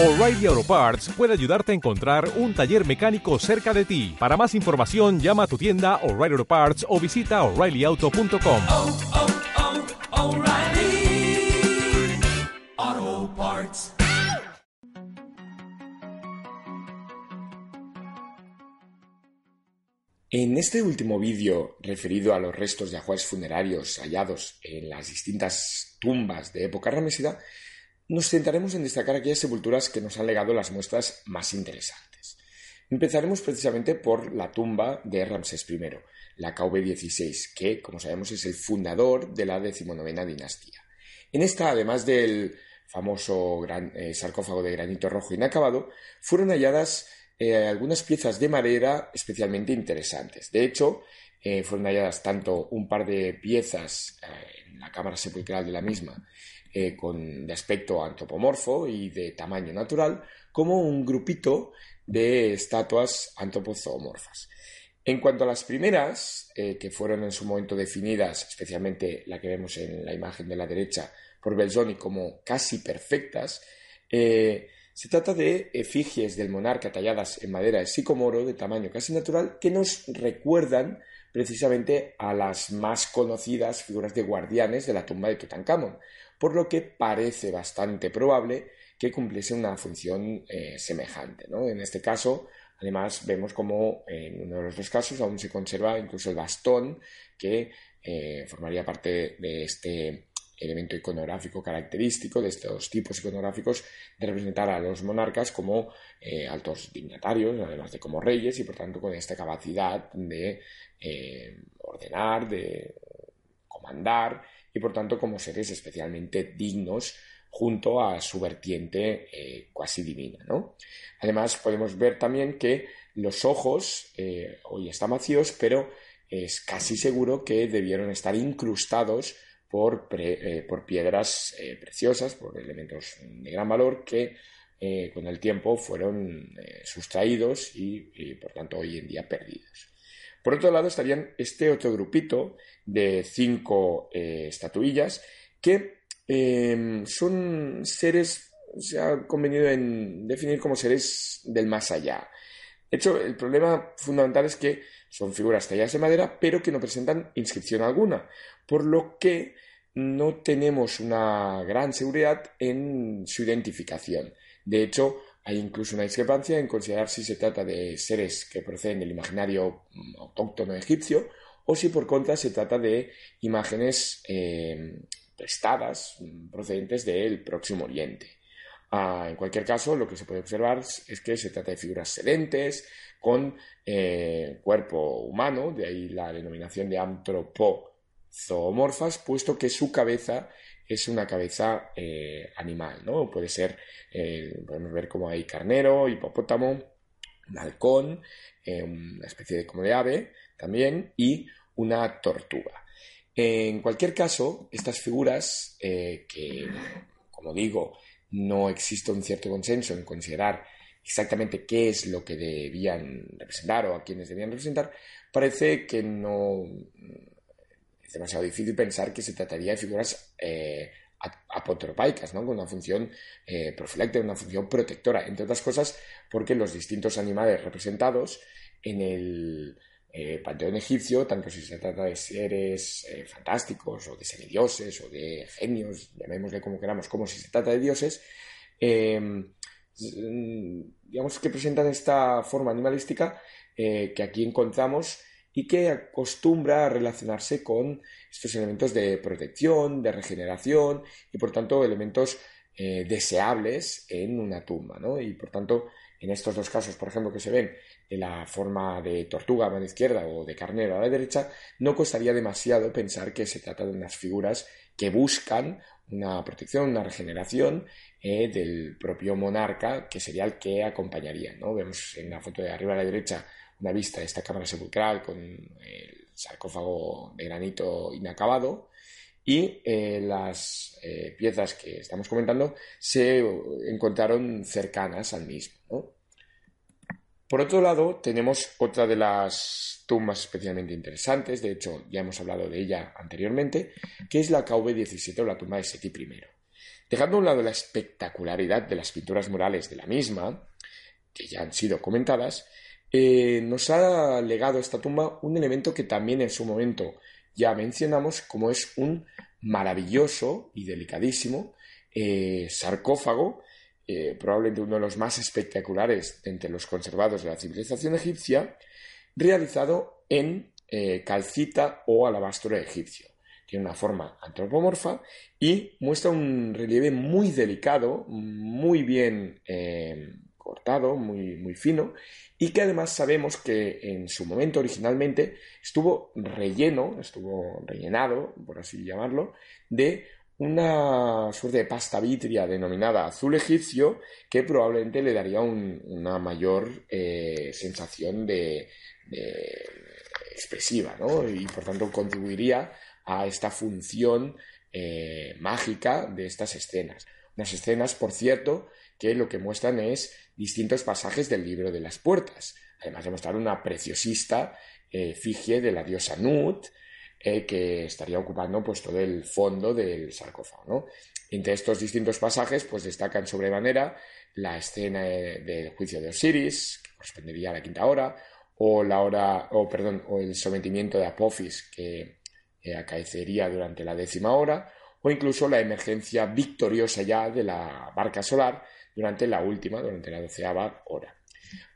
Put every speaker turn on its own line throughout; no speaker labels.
O'Reilly Auto Parts puede ayudarte a encontrar un taller mecánico cerca de ti. Para más información, llama a tu tienda O'Reilly Auto Parts o visita oreillyauto.com.
oh, oh, Parts.
En este último vídeo referido a los restos de ajuares funerarios hallados en las distintas tumbas de época ramesida, nos centraremos en destacar aquellas sepulturas que nos han legado las muestras más interesantes. Empezaremos precisamente por la tumba de Ramsés I, la KV-16, que, como sabemos, es el fundador de la decimonovena dinastía. En esta, además del famoso gran, eh, sarcófago de granito rojo inacabado, fueron halladas eh, algunas piezas de madera especialmente interesantes. De hecho, eh, fueron halladas tanto un par de piezas en la cámara sepulcral de la misma eh, con, de aspecto antropomorfo y de tamaño natural, como un grupito de estatuas antropozoomorfas. En cuanto a las primeras, eh, que fueron en su momento definidas, especialmente la que vemos en la imagen de la derecha por Belzoni como casi perfectas, eh, se trata de efigies del monarca talladas en madera de sicomoro de tamaño casi natural que nos recuerdan precisamente a las más conocidas figuras de guardianes de la tumba de Tutankamón, por lo que parece bastante probable que cumpliese una función eh, semejante. ¿no? En este caso, además, vemos como en uno de los dos casos aún se conserva incluso el bastón que eh, formaría parte de este elemento iconográfico característico de estos tipos iconográficos de representar a los monarcas como eh, altos dignatarios, además de como reyes, y por tanto con esta capacidad de ordenar, de comandar, y por tanto como seres especialmente dignos junto a su vertiente eh, cuasi divina. ¿no? Además podemos ver también que los ojos eh, hoy están vacíos, pero es casi seguro que debieron estar incrustados por, eh, por piedras eh, preciosas, por elementos de gran valor que con el tiempo fueron sustraídos y, y, por tanto hoy en día perdidos. Por otro lado estarían este otro grupito de cinco eh, estatuillas que eh, son seres, se ha convenido en definir como seres del más allá. De hecho, el problema fundamental es que son figuras talladas de madera, pero que no presentan inscripción alguna, por lo que no tenemos una gran seguridad en su identificación. De hecho, hay incluso una discrepancia en considerar si se trata de seres que proceden del imaginario autóctono egipcio o si por contra se trata de imágenes eh, prestadas procedentes del Próximo Oriente. Ah, en cualquier caso, lo que se puede observar es que se trata de figuras sedentes con eh, cuerpo humano, de ahí la denominación de antropozoomorfas, puesto que su cabeza es una cabeza eh, animal, ¿no? Puede ser, eh, podemos ver como hay carnero, hipopótamo, un halcón, eh, una especie de como de ave también, y una tortuga. En cualquier caso, estas figuras que, como digo, no existe un cierto consenso en considerar exactamente qué es lo que debían representar o a quienes debían representar, parece que no es demasiado difícil pensar que se trataría de figuras eh, apotropaicas, ¿no? con una función eh, profiláctica, una función protectora, entre otras cosas porque los distintos animales representados en el eh, panteón egipcio, tanto si se trata de seres eh, fantásticos o de semidioses o de genios, llamémosle como queramos, como si se trata de dioses, eh, digamos que presentan esta forma animalística eh, que aquí encontramos y que acostumbra a relacionarse con estos elementos de protección, de regeneración y por tanto elementos eh, deseables en una tumba. ¿no? Y por tanto, en estos dos casos, por ejemplo, que se ven de la forma de tortuga a mano izquierda o de carnero a la derecha, no costaría demasiado pensar que se trata de unas figuras que buscan una protección, una regeneración eh, del propio monarca, que sería el que acompañaría. ¿no? Vemos en la foto de arriba a la derecha una vista de esta cámara sepulcral con el sarcófago de granito inacabado y eh, las eh, piezas que estamos comentando se encontraron cercanas al mismo. Por otro lado, tenemos otra de las tumbas especialmente interesantes, de hecho ya hemos hablado de ella anteriormente, que es la KV-17 o la tumba de Seti I. Dejando a un lado la espectacularidad de las pinturas murales de la misma, que ya han sido comentadas, eh, nos ha legado esta tumba un elemento que también en su momento ya mencionamos, como es un maravilloso y delicadísimo eh, sarcófago, eh, probablemente uno de los más espectaculares entre los conservados de la civilización egipcia, realizado en calcita o alabastro egipcio. Tiene una forma antropomorfa y muestra un relieve muy delicado, muy bien cortado, muy, muy fino, y que además sabemos que en su momento originalmente estuvo relleno, estuvo rellenado, por así llamarlo, de una suerte de pasta vitria denominada azul egipcio que probablemente le daría una mayor eh, sensación de, expresiva ¿no? y por tanto contribuiría a esta función eh, mágica de estas escenas. Unas escenas, por cierto, que lo que muestran es distintos pasajes del libro de las puertas, además de mostrar una preciosista eh, efigie de la diosa Nut, eh, que estaría ocupando pues, todo el fondo del sarcófago. Entre estos distintos pasajes pues, destacan sobremanera la escena del juicio de Osiris, que correspondería a la quinta hora, o, la hora, o, perdón, o el sometimiento de Apophis, que eh, acaecería durante la décima hora, o incluso la emergencia victoriosa ya de la barca solar, durante la última, durante la doceava hora.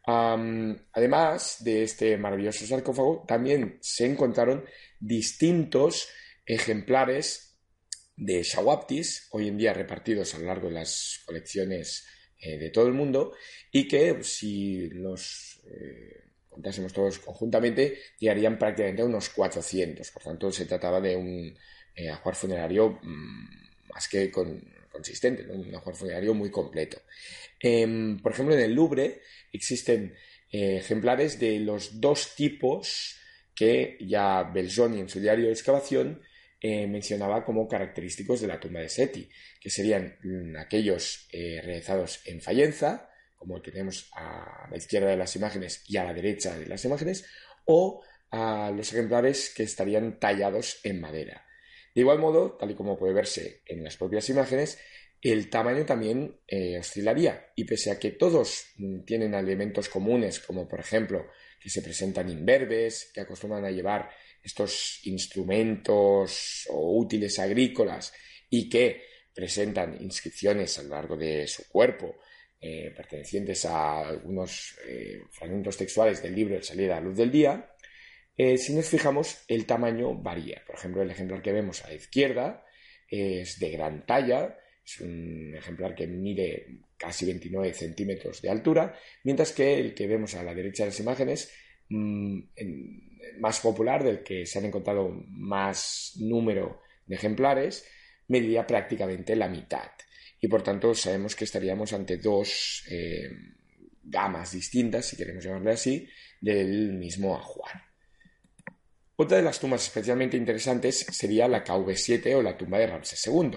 además de este maravilloso sarcófago, también se encontraron distintos ejemplares de Shawaptis, hoy en día repartidos a lo largo de las colecciones eh, de todo el mundo, y que si los eh, contásemos todos conjuntamente, llegarían prácticamente a unos 400. Por tanto, se trataba de un eh, ajuar funerario mm, más que con consistente, un ajuar funerario muy completo. Em, por ejemplo, en el Louvre existen eh, ejemplares de los dos tipos que ya Belzoni en su diario de excavación eh, mencionaba como característicos de la tumba de Seti, que serían mm, aquellos eh, realizados en Fayenza, como el que tenemos a la izquierda de las imágenes y a la derecha de las imágenes, o a los ejemplares que estarían tallados en madera. De igual modo, tal y como puede verse en las propias imágenes, el tamaño también eh, oscilaría. Y pese a que todos mm, tienen elementos comunes, como por ejemplo que se presentan imberbes, que acostumbran a llevar estos instrumentos o útiles agrícolas y que presentan inscripciones a lo largo de su cuerpo, eh, pertenecientes a algunos eh, fragmentos textuales del libro El salir a la luz del día, eh, si nos fijamos, el tamaño varía. Por ejemplo, el ejemplar que vemos a la izquierda es de gran talla, es un ejemplar que mide casi 29 centímetros de altura, mientras que el que vemos a la derecha de las imágenes, mm, más popular, del que se han encontrado más número de ejemplares, mediría prácticamente la mitad. Y por tanto sabemos que estaríamos ante dos eh, gamas distintas, si queremos llamarle así, del mismo ajuar. Otra de las tumbas especialmente interesantes sería la KV7 o la tumba de Ramsés II.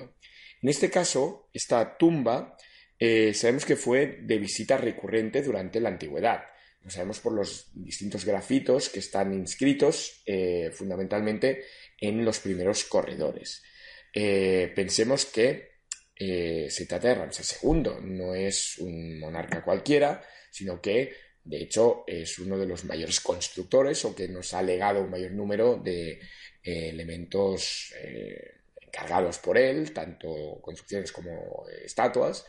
En este caso, esta tumba eh, sabemos que fue de visita recurrente durante la antigüedad. Lo sabemos por los distintos grafitos que están inscritos eh, fundamentalmente en los primeros corredores. Eh, pensemos que se trata de Ramsés II, no es un monarca cualquiera, sino que de hecho, es uno de los mayores constructores o que nos ha legado un mayor número de eh, elementos eh, encargados por él, tanto construcciones como eh, estatuas,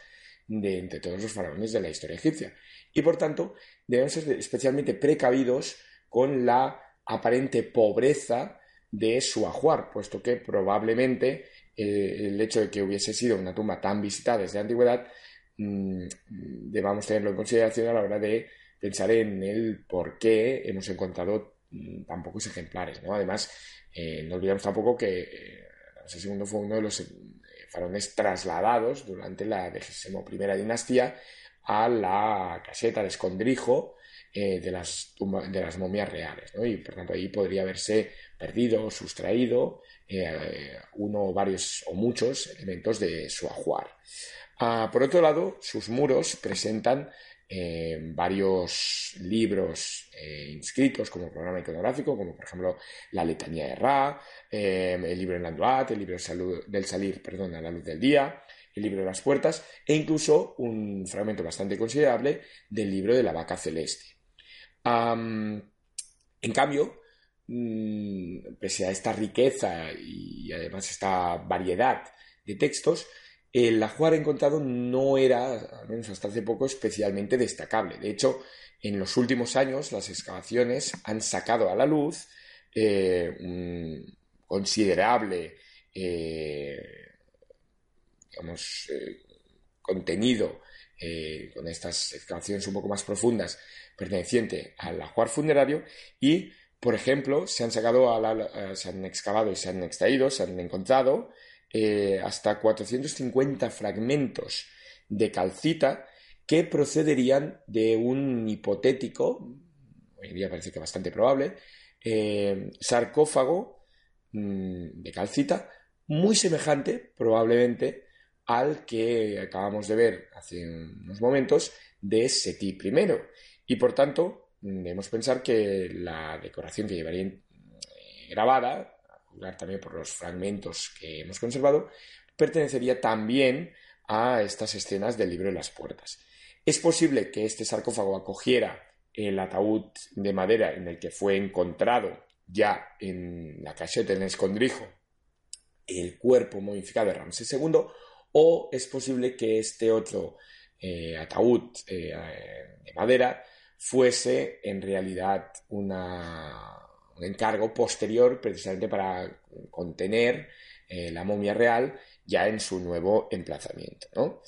de entre todos los faraones de la historia egipcia. Y por tanto, debemos ser especialmente precavidos con la aparente pobreza de su ajuar, puesto que probablemente el hecho de que hubiese sido una tumba tan visitada desde la antigüedad mm, debamos tenerlo en consideración a la hora de pensar en el por qué hemos encontrado mm, tan pocos ejemplares. ¿no? Además, eh, no olvidemos tampoco que eh, Ramsés II fue uno de los eh, faraones trasladados durante la XXI dinastía a la caseta de escondrijo de, las de las momias reales. Y por tanto ahí podría haberse perdido o sustraído uno o varios o muchos elementos de su ajuar. Ah, por otro lado, sus muros presentan varios libros eh, inscritos como programa iconográfico, como por ejemplo la letanía de Ra, em, el libro en Landuat, el libro del salir perdón, a la luz del día, el libro de las puertas e incluso un fragmento bastante considerable del libro de la vaca celeste. en cambio, mm, pese a esta riqueza y además esta variedad de textos, el ajuar encontrado no era, al menos hasta hace poco, especialmente destacable. De hecho, en los últimos años las excavaciones han sacado a la luz eh, un considerable eh, eh, contenido con estas excavaciones un poco más profundas perteneciente al ajuar funerario y, por ejemplo, se han sacado se han excavado y se han extraído, se han encontrado hasta 450 fragmentos de calcita que procederían de un hipotético, hoy día parece que bastante probable, eh, sarcófago mm, de calcita, muy semejante probablemente al que acabamos de ver hace unos momentos de Seti I. Y por tanto, debemos pensar que la decoración que llevaría eh, grabada, también por los fragmentos que hemos conservado, pertenecería también a estas escenas del libro de las puertas. Es posible que este sarcófago acogiera el ataúd de madera en el que fue encontrado ya en la caseta, en el escondrijo, el cuerpo modificado de Ramsés II, o es posible que este otro eh, ataúd eh, de madera fuese en realidad un encargo posterior precisamente para contener eh, la momia real ya en su nuevo emplazamiento.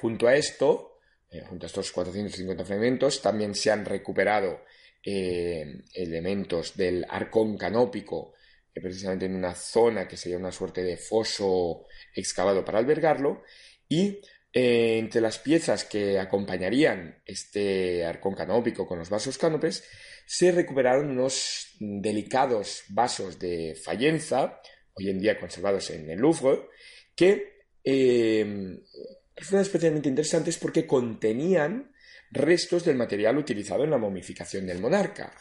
junto a esto, eh, junto a estos 450 fragmentos, también se han recuperado eh, elementos del arcón canópico, precisamente en una zona que sería una suerte de foso excavado para albergarlo, y eh, entre las piezas que acompañarían este arcón canópico con los vasos cánopes, se recuperaron unos delicados vasos de Fayenza, hoy en día conservados en el Louvre, que fueron especialmente interesantes porque contenían restos del material utilizado en la momificación del monarca.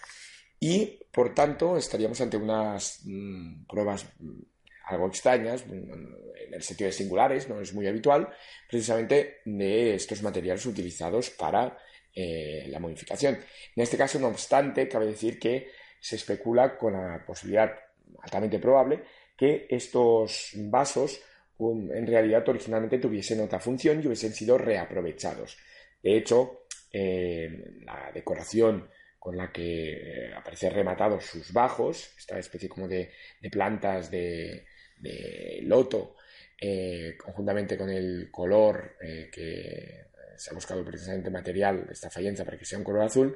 Y, por tanto, estaríamos ante unas mm, pruebas mm, algo extrañas, mm, en el sentido de singulares, no es muy habitual, precisamente de estos materiales utilizados para eh, la momificación. En este caso, no obstante, cabe decir que se especula con la posibilidad altamente probable que estos vasos en realidad originalmente tuviesen otra función y hubiesen sido reaprovechados. De hecho, eh, la decoración con la que eh, aparecen rematados sus bajos, esta especie como de, plantas de, loto, eh, conjuntamente con el color que se ha buscado precisamente material, esta fallencia para que sea un color azul,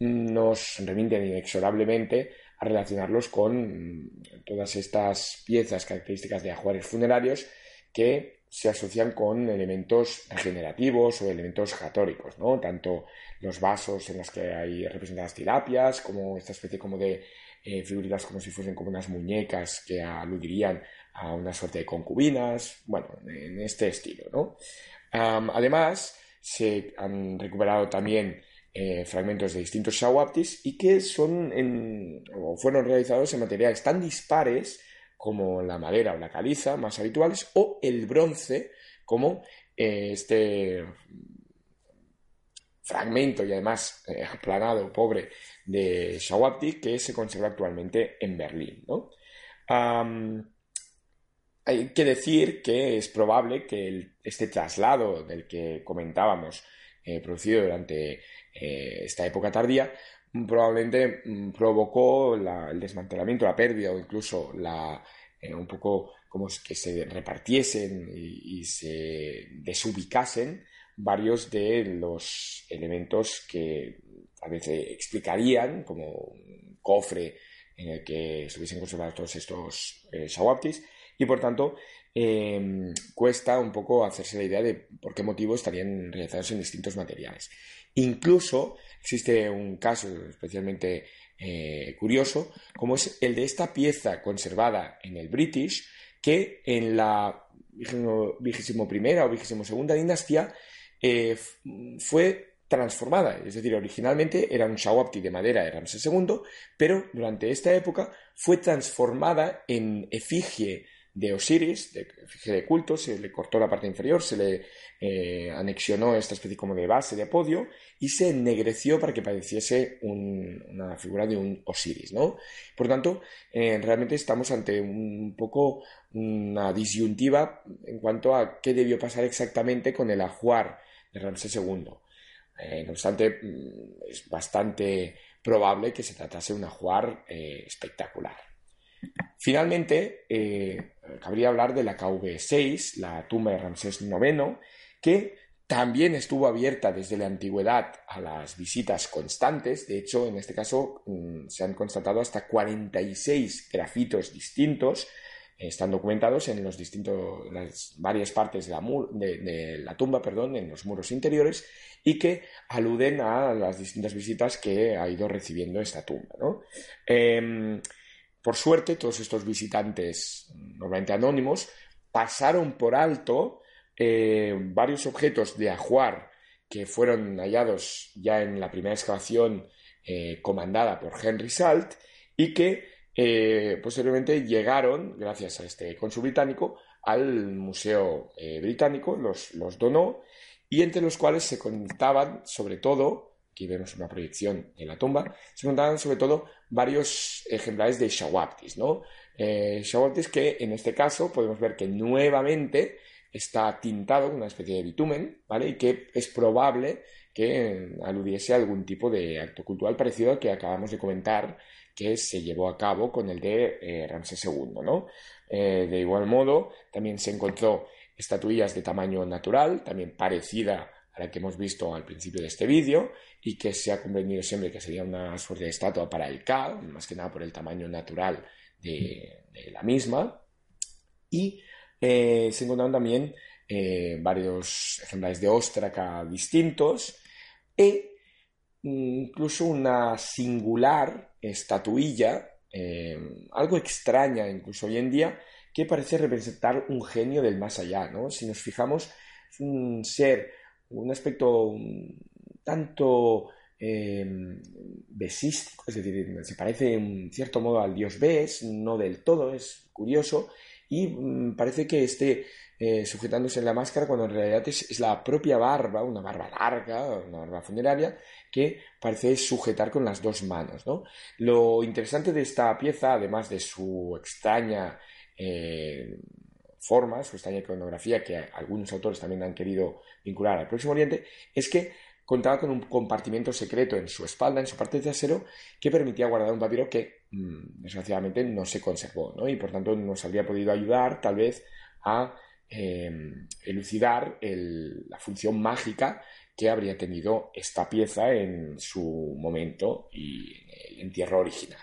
nos remiten inexorablemente a relacionarlos con todas estas piezas características de ajuares funerarios que se asocian con elementos regenerativos o elementos jatóricos, ¿no? Tanto los vasos en los que hay representadas tilapias, como esta especie como de eh, figuritas como si fuesen como unas muñecas que aludirían a una suerte de concubinas, bueno, en este estilo, ¿no? además, se han recuperado también eh, fragmentos de distintos shawaptis y que son o fueron realizados en materiales tan dispares como la madera o la caliza más habituales, o el bronce como eh, este fragmento y además eh, aplanado, pobre, de Shawapti que se conserva actualmente en Berlín. Hay que decir que es probable que este traslado del que comentábamos, eh, producido durante esta época tardía, probablemente mm, provocó el desmantelamiento, la pérdida o incluso la, eh, un poco como que se repartiesen y, se desubicasen varios de los elementos que a veces explicarían, como un cofre en el que se hubiesen conservado todos estos eh, y por tanto em, cuesta un poco hacerse la idea de por qué motivo estarían realizados en distintos materiales. Incluso existe un caso especialmente eh, curioso, como es el de esta pieza conservada en el British, que en la vigésimo primera o vigésimo segunda dinastía eh, fue transformada, es decir, originalmente era un shawapti de madera de Ramsés II, pero durante esta época fue transformada en efigie de Osiris, de de culto, se le cortó la parte inferior, se le eh, anexionó esta especie como de base de podio y se ennegreció para que pareciese una figura de un Osiris, ¿no? Por tanto, eh, realmente estamos ante un poco una disyuntiva en cuanto a qué debió pasar exactamente con el ajuar de Ramsés II. Eh, no obstante, mm, es bastante probable que se tratase de un ajuar espectacular. Finalmente, eh, cabría hablar de la KV6, la tumba de Ramsés IX, que también estuvo abierta desde la antigüedad a las visitas constantes. De hecho, en este caso mm, se han constatado hasta 46 grafitos distintos. están documentados en los distintos, las varias partes de la, tumba, perdón, en los muros interiores, y que aluden a las distintas visitas que ha ido recibiendo esta tumba. ¿no? Em, por suerte, todos estos visitantes, normalmente anónimos, pasaron por alto eh, varios objetos de ajuar que fueron hallados ya en la primera excavación eh, comandada por Henry Salt y que eh, posteriormente llegaron, gracias a este cónsul británico, al Museo Británico, los, los donó y entre los cuales se contaban sobre todo aquí vemos una proyección en la tumba, se encontraban sobre todo varios ejemplares de Shawaptis, ¿no? Eh, que en este caso podemos ver que nuevamente está tintado con una especie de bitumen, ¿vale? Y que es probable que aludiese a algún tipo de acto cultural parecido al que acabamos de comentar que se llevó a cabo con el de eh, Ramsés II, ¿no? Eh, de igual modo, también se encontró estatuillas de tamaño natural, también parecida que hemos visto al principio de este vídeo y que se ha convenido siempre que sería una suerte de estatua para el K, más que nada por el tamaño natural de, la misma. Y eh, se encontraron también eh, varios ejemplares de óstraca distintos e incluso una singular estatuilla, eh, algo extraña incluso hoy en día, que parece representar un genio del más allá. ¿no? Si nos fijamos, es un ser un aspecto tanto eh, besístico, es decir, se parece en cierto modo al dios Bes, no del todo, es curioso, y mm, parece que esté eh, sujetándose en la máscara cuando en realidad es, la propia barba, una barba larga, una barba funeraria, que parece sujetar con las dos manos. Lo interesante de esta pieza, además de su extraña eh, forma, su extraña iconografía, que algunos autores también han querido vincular al Próximo Oriente, es que contaba con un compartimento secreto en su espalda, en su parte de acero, que permitía guardar un papiro que, mm, desgraciadamente, no se conservó. Y por tanto nos habría podido ayudar, tal vez, a em, elucidar la función mágica que habría tenido esta pieza en su momento y en el entierro original.